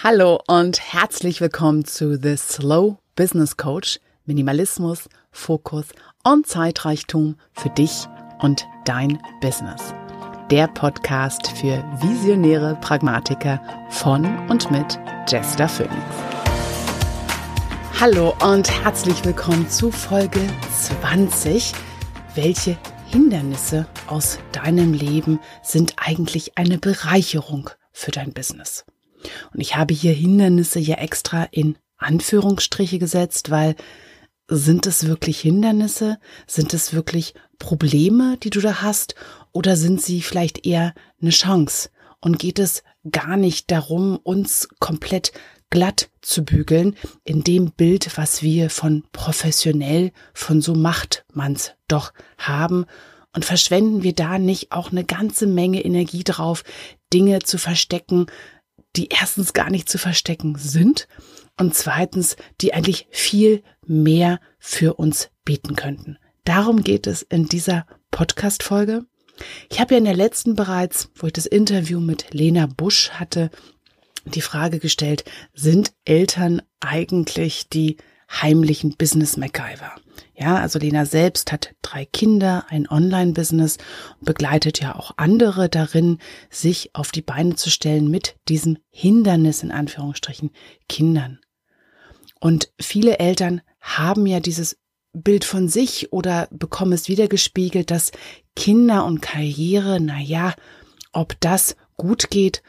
Hallo und herzlich willkommen zu The Slow Business Coach. Minimalismus, Fokus und Zeitreichtum für dich und dein Business. Der Podcast für visionäre Pragmatiker von und mit Jester Phoenix. Hallo und herzlich willkommen zu Folge 20. Welche Hindernisse aus deinem Leben sind eigentlich eine Bereicherung für dein Business? Und ich habe hier Hindernisse ja extra in Anführungsstriche gesetzt, weil sind es wirklich Hindernisse? Sind es wirklich Probleme, die du da hast? Oder sind sie vielleicht eher eine Chance? Und geht es gar nicht darum, uns komplett glatt zu bügeln in dem Bild, was wir von professionell, von so macht man's doch haben? Und verschwenden wir da nicht auch eine ganze Menge Energie drauf, Dinge zu verstecken, die erstens gar nicht zu verstecken sind und zweitens, die eigentlich viel mehr für uns bieten könnten. Darum geht es in dieser Podcast-Folge. Ich habe ja in der letzten bereits, wo ich das Interview mit Lena Busch hatte, die Frage gestellt, sind Eltern eigentlich die heimlichen Business MacGyver? Ja, also Lena selbst hat drei Kinder, ein Online-Business und begleitet ja auch andere darin, sich auf die Beine zu stellen mit diesem Hindernis in Anführungsstrichen Kindern. Und viele Eltern haben ja dieses Bild von sich oder bekommen es wieder gespiegelt, dass Kinder und Karriere, na ja, ob das gut geht.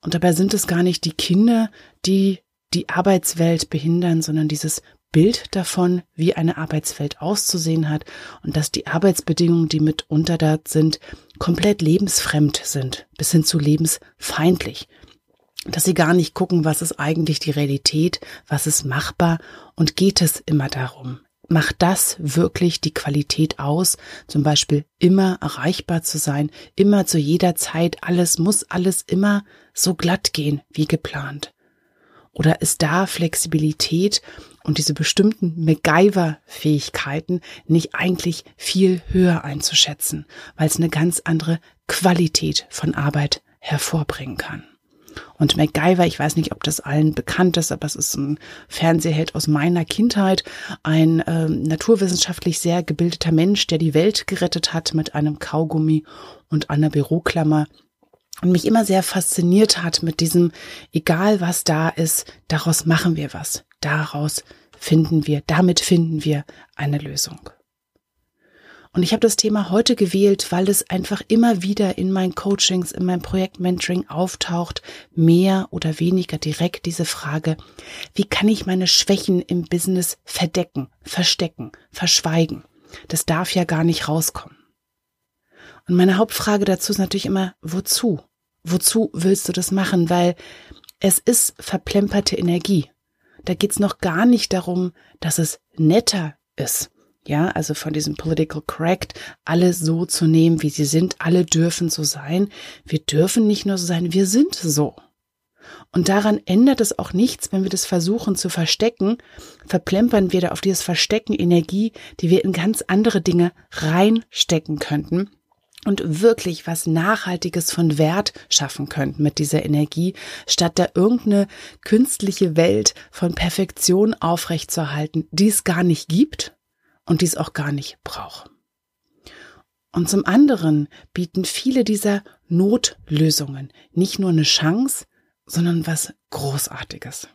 Und dabei sind es gar nicht die Kinder, die die Arbeitswelt behindern, sondern dieses Bild davon, wie eine Arbeitswelt auszusehen hat und dass die Arbeitsbedingungen, die mitunter da sind, komplett lebensfremd sind, bis hin zu lebensfeindlich. Dass sie gar nicht gucken, was ist eigentlich die Realität, was ist machbar und geht es immer darum. Macht das wirklich die Qualität aus, zum Beispiel immer erreichbar zu sein, immer zu jeder Zeit, alles muss alles immer so glatt gehen wie geplant? Oder ist da Flexibilität und diese bestimmten MacGyver-Fähigkeiten nicht eigentlich viel höher einzuschätzen, weil es eine ganz andere Qualität von Arbeit hervorbringen kann? Und MacGyver, ich weiß nicht, ob das allen bekannt ist, aber es ist ein Fernsehheld aus meiner Kindheit, ein äh, naturwissenschaftlich sehr gebildeter Mensch, der die Welt gerettet hat mit einem Kaugummi und einer Büroklammer und mich immer sehr fasziniert hat mit diesem, egal was da ist, daraus machen wir was, daraus finden wir, damit finden wir eine Lösung. Und ich habe das Thema heute gewählt, weil es einfach immer wieder in meinen Coachings, in meinem Projektmentoring auftaucht, mehr oder weniger direkt diese Frage, wie kann ich meine Schwächen im Business verdecken, verstecken, verschweigen? Das darf ja gar nicht rauskommen. Und meine Hauptfrage dazu ist natürlich immer, wozu? Wozu willst du das machen? Weil es ist verplemperte Energie. Da geht's noch gar nicht darum, dass es netter ist. Ja, also von diesem Political Correct, alle so zu nehmen, wie sie sind, alle dürfen so sein. Wir dürfen nicht nur so sein, wir sind so. Und daran ändert es auch nichts, wenn wir das versuchen zu verstecken, verplempern wir da auf dieses Verstecken Energie, die wir in ganz andere Dinge reinstecken könnten und wirklich was Nachhaltiges von Wert schaffen könnten mit dieser Energie, statt da irgendeine künstliche Welt von Perfektion aufrechtzuerhalten, die es gar nicht gibt und die es auch gar nicht braucht. Und zum anderen bieten viele dieser Notlösungen nicht nur eine Chance, sondern was Großartiges.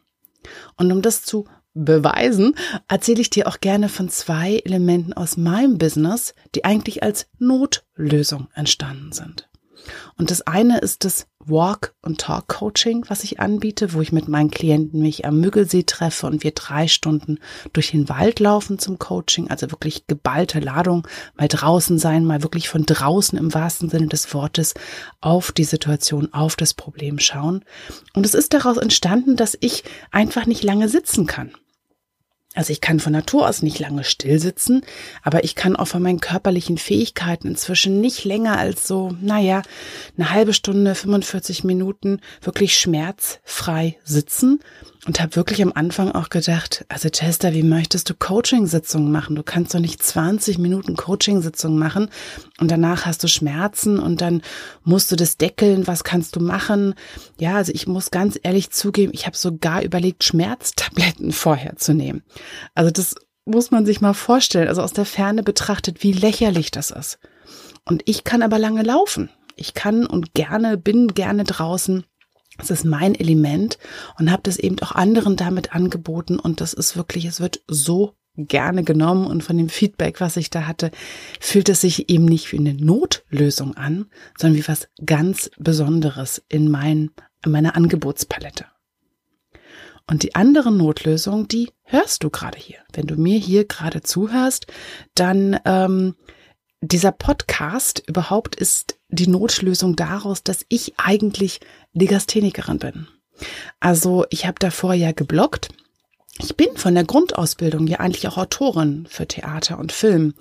Und um das zu beweisen, erzähle ich dir auch gerne von zwei Elementen aus meinem Business, die eigentlich als Notlösung entstanden sind. Und das eine ist das Walk- und Talk-Coaching, was ich anbiete, wo ich mit meinen Klienten mich am Müggelsee treffe und wir drei Stunden durch den Wald laufen zum Coaching, also wirklich geballte Ladung, mal draußen sein, mal wirklich von draußen im wahrsten Sinne des Wortes auf die Situation, auf das Problem schauen. Und es ist daraus entstanden, dass ich einfach nicht lange sitzen kann. Also ich kann von Natur aus nicht lange still sitzen, aber ich kann auch von meinen körperlichen Fähigkeiten inzwischen nicht länger als so, naja, eine halbe Stunde, 45 Minuten wirklich schmerzfrei sitzen und habe wirklich am Anfang auch gedacht, also Chester, wie möchtest du Coaching-Sitzungen machen? Du kannst doch nicht 20 Minuten Coaching-Sitzungen machen und danach hast du Schmerzen und dann musst du das deckeln. Was kannst du machen? Ja, also ich muss ganz ehrlich zugeben, ich habe sogar überlegt, Schmerztabletten vorher zu nehmen. Also das muss man sich mal vorstellen, also aus der Ferne betrachtet, wie lächerlich das ist. Und ich kann aber lange laufen. Ich kann und gerne, bin gerne draußen es ist mein Element und habe das eben auch anderen damit angeboten und das ist wirklich, es wird so gerne genommen und von dem Feedback, was ich da hatte, fühlt es sich eben nicht wie eine Notlösung an, sondern wie was ganz Besonderes in, mein, in meiner Angebotspalette. Und die andere Notlösung, die hörst du gerade hier. Wenn du mir hier gerade zuhörst, dann ähm, dieser Podcast überhaupt ist die Notlösung daraus, dass ich eigentlich Legasthenikerin bin. Also ich habe davor ja geblockt. Ich bin von der Grundausbildung ja eigentlich auch Autorin für Theater und Film.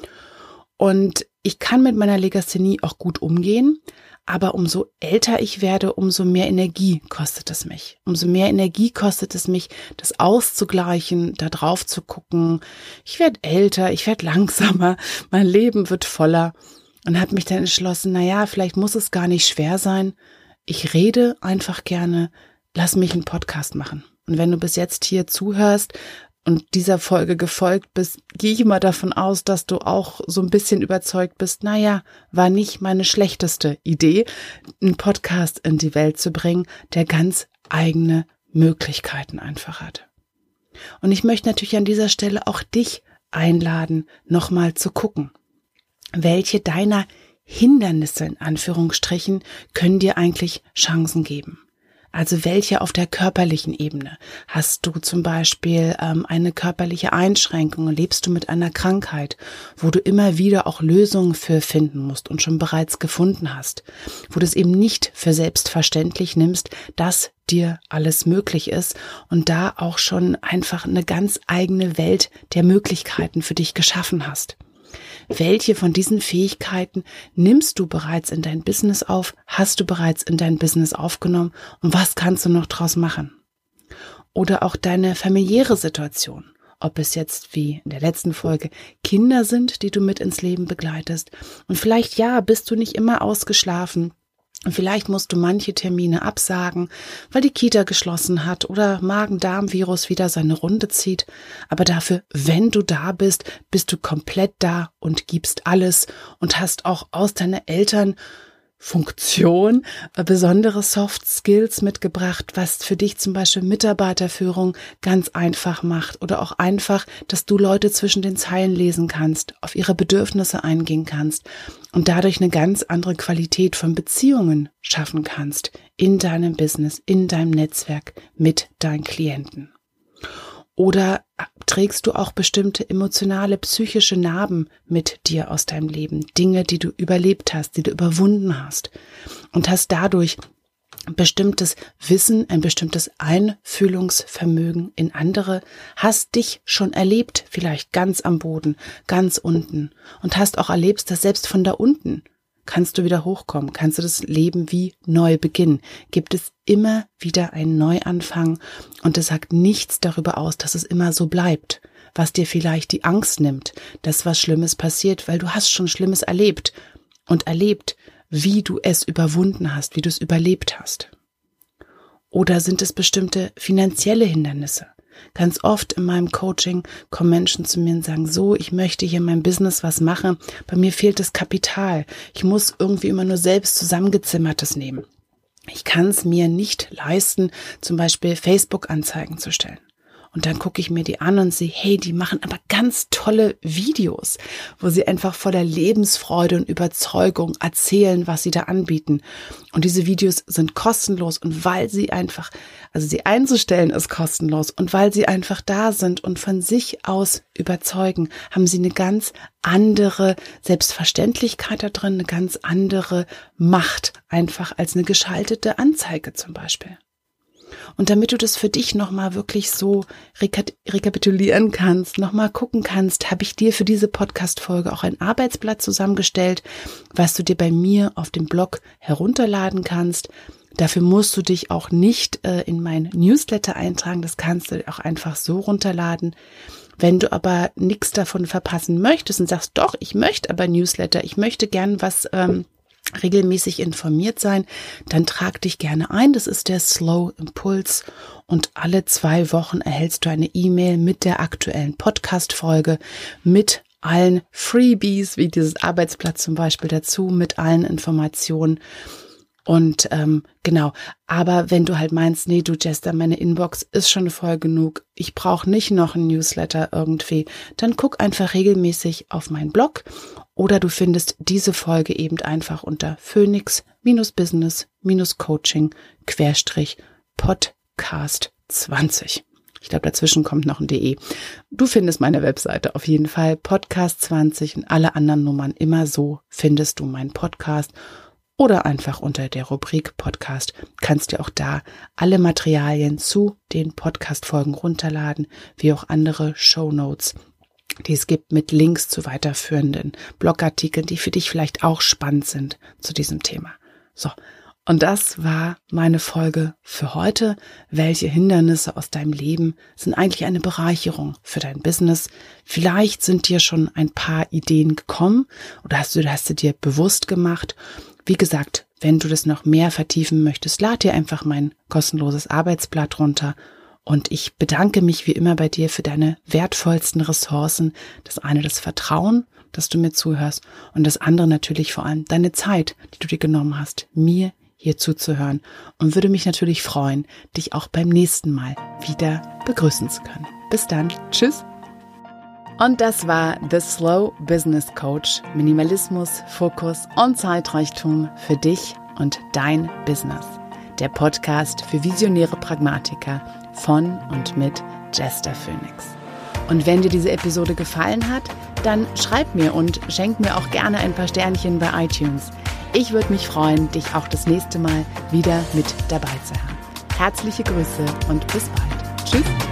Und ich kann mit meiner Legasthenie auch gut umgehen, aber umso älter ich werde, umso mehr Energie kostet es mich. Umso mehr Energie kostet es mich, das auszugleichen, da drauf zu gucken. Ich werde älter, ich werde langsamer, mein Leben wird voller und habe mich dann entschlossen, na ja, vielleicht muss es gar nicht schwer sein. Ich rede einfach gerne, lass mich einen Podcast machen. Und wenn du bis jetzt hier zuhörst, und dieser Folge gefolgt bist, gehe ich mal davon aus, dass du auch so ein bisschen überzeugt bist, naja, war nicht meine schlechteste Idee, einen Podcast in die Welt zu bringen, der ganz eigene Möglichkeiten einfach hat. Und ich möchte natürlich an dieser Stelle auch dich einladen, nochmal zu gucken, welche deiner Hindernisse in Anführungsstrichen können dir eigentlich Chancen geben. Also welche auf der körperlichen Ebene? Hast du zum Beispiel ähm, eine körperliche Einschränkung? Lebst du mit einer Krankheit, wo du immer wieder auch Lösungen für finden musst und schon bereits gefunden hast? Wo du es eben nicht für selbstverständlich nimmst, dass dir alles möglich ist und da auch schon einfach eine ganz eigene Welt der Möglichkeiten für dich geschaffen hast. Welche von diesen Fähigkeiten nimmst du bereits in dein Business auf? Hast du bereits in dein Business aufgenommen? Und was kannst du noch draus machen? Oder auch deine familiäre Situation. Ob es jetzt wie in der letzten Folge Kinder sind, die du mit ins Leben begleitest. Und vielleicht ja, bist du nicht immer ausgeschlafen vielleicht musst du manche Termine absagen, weil die Kita geschlossen hat oder Magen-Darm-Virus wieder seine Runde zieht. Aber dafür, wenn du da bist, bist du komplett da und gibst alles und hast auch aus deinen Eltern Funktion, äh, besondere Soft Skills mitgebracht, was für dich zum Beispiel Mitarbeiterführung ganz einfach macht oder auch einfach, dass du Leute zwischen den Zeilen lesen kannst, auf ihre Bedürfnisse eingehen kannst und dadurch eine ganz andere Qualität von Beziehungen schaffen kannst in deinem Business, in deinem Netzwerk mit deinen Klienten. Oder trägst du auch bestimmte emotionale, psychische Narben mit dir aus deinem Leben? Dinge, die du überlebt hast, die du überwunden hast. Und hast dadurch bestimmtes Wissen, ein bestimmtes Einfühlungsvermögen in andere, hast dich schon erlebt, vielleicht ganz am Boden, ganz unten. Und hast auch erlebt, dass selbst von da unten kannst du wieder hochkommen, kannst du das Leben wie neu beginnen. Gibt es immer wieder einen Neuanfang und es sagt nichts darüber aus, dass es immer so bleibt, was dir vielleicht die Angst nimmt, dass was Schlimmes passiert, weil du hast schon Schlimmes erlebt und erlebt, wie du es überwunden hast, wie du es überlebt hast. Oder sind es bestimmte finanzielle Hindernisse? Ganz oft in meinem Coaching kommen Menschen zu mir und sagen, so, ich möchte hier in meinem Business was machen, bei mir fehlt das Kapital. Ich muss irgendwie immer nur selbst zusammengezimmertes nehmen. Ich kann es mir nicht leisten, zum Beispiel Facebook-Anzeigen zu stellen. Und dann gucke ich mir die an und sehe, hey, die machen aber ganz tolle Videos, wo sie einfach voller Lebensfreude und Überzeugung erzählen, was sie da anbieten. Und diese Videos sind kostenlos und weil sie einfach, also sie einzustellen ist kostenlos und weil sie einfach da sind und von sich aus überzeugen, haben sie eine ganz andere Selbstverständlichkeit da drin, eine ganz andere Macht einfach als eine geschaltete Anzeige zum Beispiel. Und damit du das für dich nochmal wirklich so rekapitulieren kannst, nochmal gucken kannst, habe ich dir für diese Podcast-Folge auch ein Arbeitsblatt zusammengestellt, was du dir bei mir auf dem Blog herunterladen kannst. Dafür musst du dich auch nicht äh, in mein Newsletter eintragen. Das kannst du auch einfach so runterladen. Wenn du aber nichts davon verpassen möchtest und sagst, doch, ich möchte aber Newsletter, ich möchte gern was ähm, regelmäßig informiert sein, dann trag dich gerne ein. Das ist der Slow Impuls und alle zwei Wochen erhältst du eine E-Mail mit der aktuellen Podcast-Folge, mit allen Freebies, wie dieses Arbeitsblatt zum Beispiel dazu, mit allen Informationen und ähm, genau, aber wenn du halt meinst, nee, du Jester, meine Inbox ist schon voll genug, ich brauche nicht noch ein Newsletter irgendwie, dann guck einfach regelmäßig auf meinen Blog oder du findest diese Folge eben einfach unter Phoenix-Business-Coaching Querstrich Podcast 20. Ich glaube, dazwischen kommt noch ein DE. Du findest meine Webseite auf jeden Fall Podcast 20 und alle anderen Nummern immer so findest du meinen Podcast oder einfach unter der Rubrik Podcast kannst du auch da alle Materialien zu den Podcast-Folgen runterladen, wie auch andere Show Notes, die es gibt mit Links zu weiterführenden Blogartikeln, die für dich vielleicht auch spannend sind zu diesem Thema. So. Und das war meine Folge für heute. Welche Hindernisse aus deinem Leben sind eigentlich eine Bereicherung für dein Business? Vielleicht sind dir schon ein paar Ideen gekommen oder hast du, hast du dir bewusst gemacht wie gesagt, wenn du das noch mehr vertiefen möchtest, lad dir einfach mein kostenloses Arbeitsblatt runter. Und ich bedanke mich wie immer bei dir für deine wertvollsten Ressourcen. Das eine das Vertrauen, dass du mir zuhörst und das andere natürlich vor allem deine Zeit, die du dir genommen hast, mir hier zuzuhören und würde mich natürlich freuen, dich auch beim nächsten Mal wieder begrüßen zu können. Bis dann. Tschüss. Und das war The Slow Business Coach. Minimalismus, Fokus und Zeitreichtum für dich und dein Business. Der Podcast für visionäre Pragmatiker von und mit Jester Phoenix. Und wenn dir diese Episode gefallen hat, dann schreib mir und schenk mir auch gerne ein paar Sternchen bei iTunes. Ich würde mich freuen, dich auch das nächste Mal wieder mit dabei zu haben. Herzliche Grüße und bis bald. Tschüss.